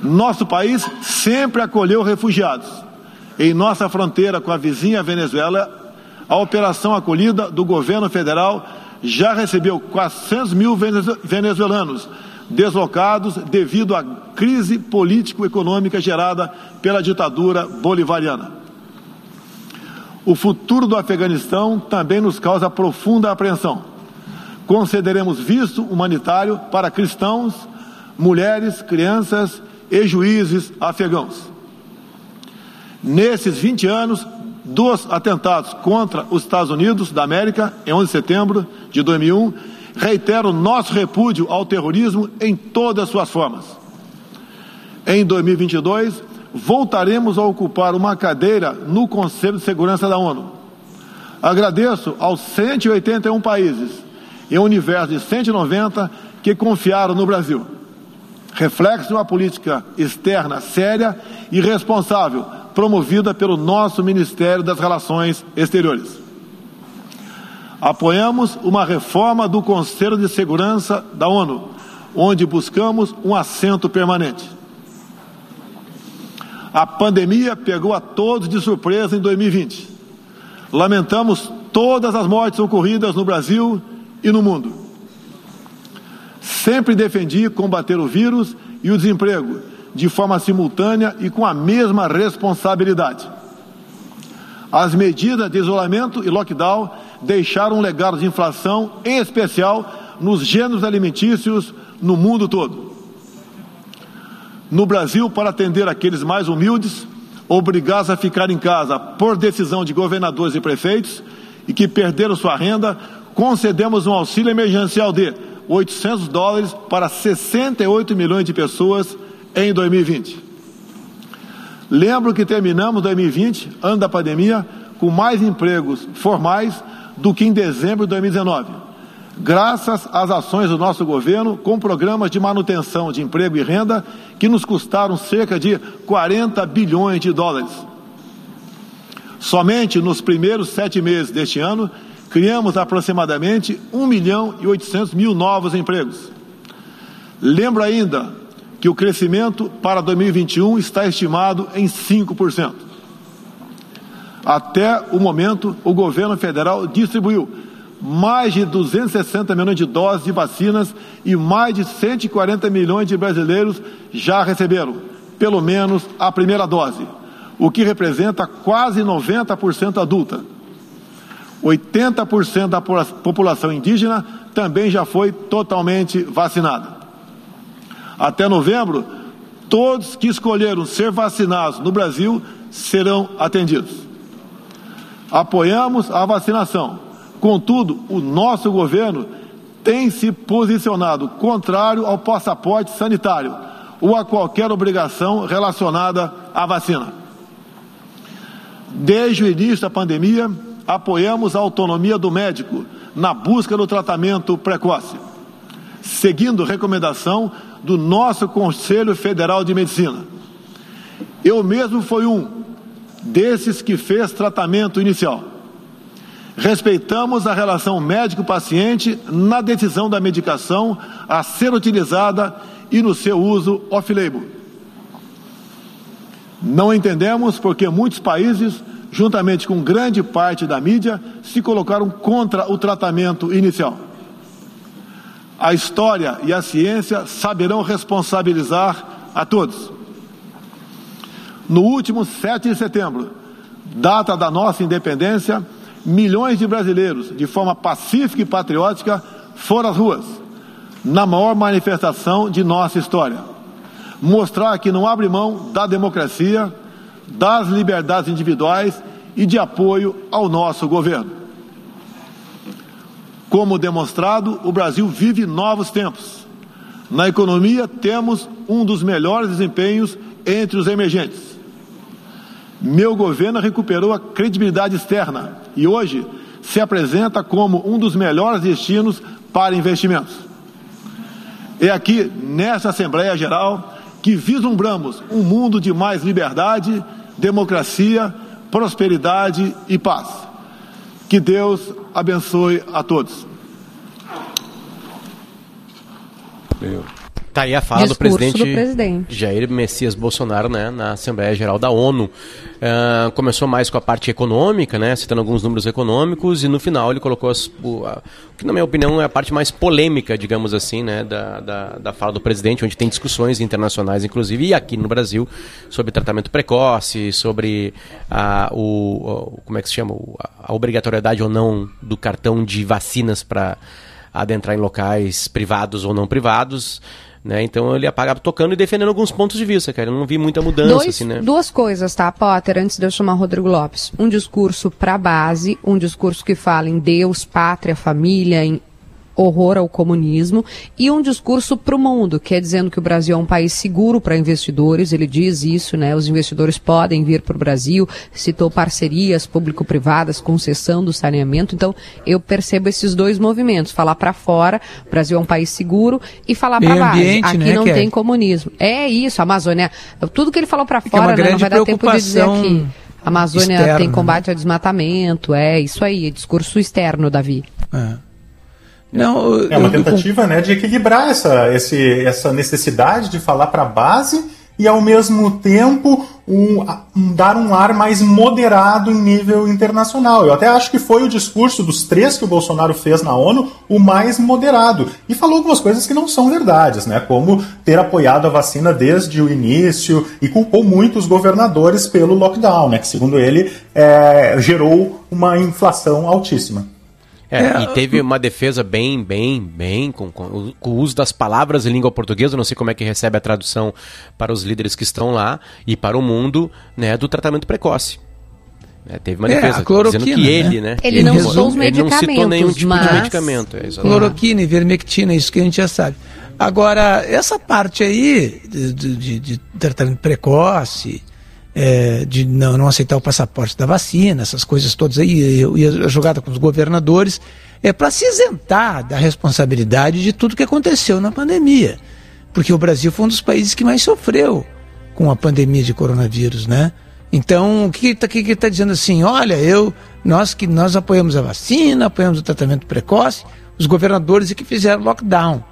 Nosso país sempre acolheu refugiados. Em nossa fronteira com a vizinha Venezuela, a operação acolhida do governo federal já recebeu 400 mil venezuelanos deslocados devido à crise político-econômica gerada pela ditadura bolivariana. O futuro do Afeganistão também nos causa profunda apreensão. Concederemos visto humanitário para cristãos, mulheres, crianças e juízes afegãos. Nesses 20 anos, dos atentados contra os Estados Unidos da América, em 11 de setembro de 2001, reitero nosso repúdio ao terrorismo em todas as suas formas. Em 2022, voltaremos a ocupar uma cadeira no Conselho de Segurança da ONU. Agradeço aos 181 países e um universo de 190 que confiaram no Brasil. Reflexo de uma política externa séria e responsável promovida pelo nosso Ministério das Relações Exteriores. Apoiamos uma reforma do Conselho de Segurança da ONU, onde buscamos um assento permanente. A pandemia pegou a todos de surpresa em 2020. Lamentamos todas as mortes ocorridas no Brasil e no mundo. Sempre defendi combater o vírus e o desemprego de forma simultânea e com a mesma responsabilidade. As medidas de isolamento e lockdown deixaram um legado de inflação, em especial nos gêneros alimentícios no mundo todo. No Brasil, para atender aqueles mais humildes, obrigados a ficar em casa por decisão de governadores e prefeitos e que perderam sua renda, concedemos um auxílio emergencial de 800 dólares para 68 milhões de pessoas em 2020. Lembro que terminamos 2020, ano da pandemia, com mais empregos formais do que em dezembro de 2019, graças às ações do nosso governo com programas de manutenção de emprego e renda que nos custaram cerca de 40 bilhões de dólares. Somente nos primeiros sete meses deste ano, criamos aproximadamente 1 milhão e 800 mil novos empregos. Lembro ainda que o crescimento para 2021 está estimado em 5%. Até o momento, o governo federal distribuiu mais de 260 milhões de doses de vacinas e mais de 140 milhões de brasileiros já receberam, pelo menos, a primeira dose, o que representa quase 90% adulta. 80% da população indígena também já foi totalmente vacinada. Até novembro, todos que escolheram ser vacinados no Brasil serão atendidos. Apoiamos a vacinação. Contudo, o nosso governo tem se posicionado contrário ao passaporte sanitário ou a qualquer obrigação relacionada à vacina. Desde o início da pandemia, apoiamos a autonomia do médico na busca do tratamento precoce, seguindo recomendação do nosso Conselho Federal de Medicina. Eu mesmo fui um desses que fez tratamento inicial. Respeitamos a relação médico-paciente na decisão da medicação a ser utilizada e no seu uso off-label. Não entendemos porque muitos países, juntamente com grande parte da mídia, se colocaram contra o tratamento inicial a história e a ciência saberão responsabilizar a todos. No último 7 de setembro, data da nossa independência, milhões de brasileiros, de forma pacífica e patriótica, foram às ruas, na maior manifestação de nossa história. Mostrar que não abre mão da democracia, das liberdades individuais e de apoio ao nosso governo. Como demonstrado, o Brasil vive novos tempos. Na economia, temos um dos melhores desempenhos entre os emergentes. Meu governo recuperou a credibilidade externa e hoje se apresenta como um dos melhores destinos para investimentos. É aqui, nesta Assembleia Geral, que vislumbramos um mundo de mais liberdade, democracia, prosperidade e paz. Que Deus abençoe a todos. Tá aí a fala do presidente, do presidente. Jair Messias Bolsonaro, né, na Assembleia Geral da ONU. Ah, começou mais com a parte econômica, né, citando alguns números econômicos, e no final ele colocou as, o, a- o que, na minha opinião, é a parte mais polêmica, digamos assim, né, da, da, da fala do presidente, onde tem discussões internacionais, inclusive, e aqui no Brasil, sobre tratamento precoce, sobre a, o, o- como é que se chama, a obrigatoriedade ou não do cartão de vacinas para adentrar em locais privados ou não privados. Né? Então ele apagava tocando e defendendo alguns pontos de vista, cara. Eu não vi muita mudança, Dois- assim, né? Duas coisas, tá, Potter, antes de eu chamar o Rodrigo Lopes. Um discurso para base, um discurso que fala em Deus, pátria, família, em horror ao comunismo, e um discurso para o mundo, que é dizendo que o Brasil é um país seguro para investidores, ele diz isso, né? Os investidores podem vir para o Brasil, citou parcerias público-privadas, concessão do saneamento, então eu percebo esses dois movimentos, falar para fora, o Brasil é um país seguro, e falar para ambiente, aqui né, não tem comunismo. É isso, a Amazônia, tudo que ele falou para é uma fora, né, não vai dar tempo de dizer aqui. A Amazônia externa, tem né? combate ao desmatamento, é isso aí, é discurso externo, Davi. Não, É uma eu- eu tentativa né, de equilibrar essa, esse, essa necessidade de falar para a base e, ao mesmo tempo, um, um- dar um ar mais moderado em nível internacional. Eu até acho que foi o discurso dos três que o Bolsonaro fez na ONU o mais moderado. E falou algumas coisas que não são verdades, né? como ter apoiado a vacina desde o início e culpou muito os governadores pelo lockdown, né? que, segundo ele, é, gerou uma inflação altíssima. É, e teve uma defesa bem, bem, bem, com, com o- com o uso das palavras em língua portuguesa, eu não sei como é que recebe a tradução para os líderes que estão lá e para o mundo, né, do tratamento precoce. É, teve uma É, defesa a cloroquina, dizendo que ele, né? né? Ele não citou os ele não citou nenhum medicamentos, tipo de mas- medicamento. É, exatamente. Cloroquina, ivermectina, isso que a gente já sabe. Agora, essa parte aí de, de- de tratamento precoce, é, de não, não aceitar o passaporte da vacina, essas coisas todas aí, e, e a jogada com os governadores, é para se isentar da responsabilidade de tudo que aconteceu na pandemia. Porque o Brasil foi um dos países que mais sofreu com a pandemia de coronavírus, né? Então, o que está tá dizendo assim? Olha, eu, nós que nós apoiamos a vacina, apoiamos o tratamento precoce, os governadores é que fizeram lockdown.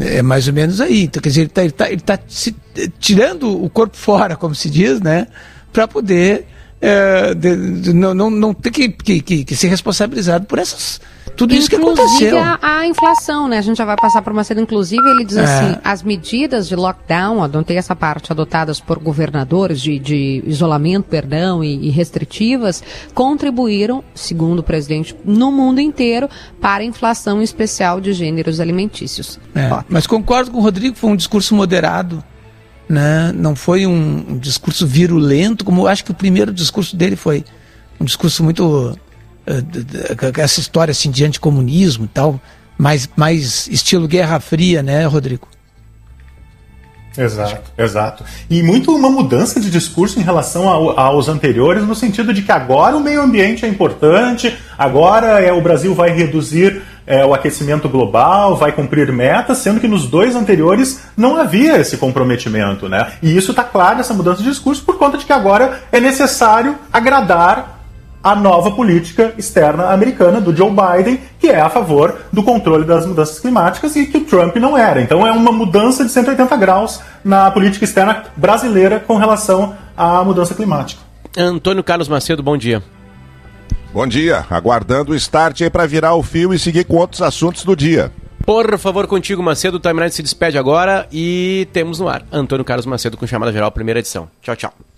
É mais ou menos aí. Então, quer dizer, ele está tá, tá se- eh, tirando o corpo fora, como se diz, né? Para poder eh, de- de- não, não, não ter que, que, que, que ser responsabilizado por essas, tudo isso que Inclusive aconteceu. a, a inflação, né? A gente já vai passar por uma cena. Inclusive, ele diz É. assim: as medidas de lockdown, adotei essa parte, adotadas por governadores de, de isolamento, perdão, e, e restritivas, contribuíram, segundo o presidente, no mundo inteiro para a inflação especial de gêneros alimentícios. É, mas concordo com o Rodrigo, foi um discurso moderado, né? não foi um, um discurso virulento, como eu acho que o primeiro discurso dele foi um discurso muito. Eh, essa história assim, de anticomunismo e tal, mais, mais estilo Guerra Fria, né, Rodrigo? Exato, exato. E muito uma mudança de discurso em relação ao- aos anteriores, no sentido de que agora o meio ambiente é importante, agora é, o Brasil vai reduzir é, o aquecimento global, vai cumprir metas, sendo que nos dois anteriores não havia esse comprometimento, né? E isso está claro, essa mudança de discurso, por conta de que agora é necessário agradar a nova política externa americana do Joe Biden, que é a favor do controle das mudanças climáticas e que o Trump não era. Então é uma mudança de 180 graus na política externa brasileira com relação à mudança climática. Antônio Carlos Macedo, bom dia. Bom dia, aguardando o start aí para virar o fio e seguir com outros assuntos do dia. Por favor, contigo, Macedo. O Timeline se despede agora e temos no ar Antônio Carlos Macedo com chamada geral, primeira edição. Tchau, tchau.